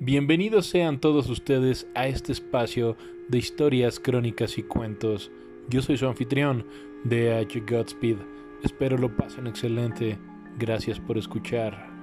Bienvenidos sean todos ustedes a este espacio de historias, crónicas y cuentos. Yo soy su anfitrión, DH Godspeed. Espero lo pasen excelente. Gracias por escuchar.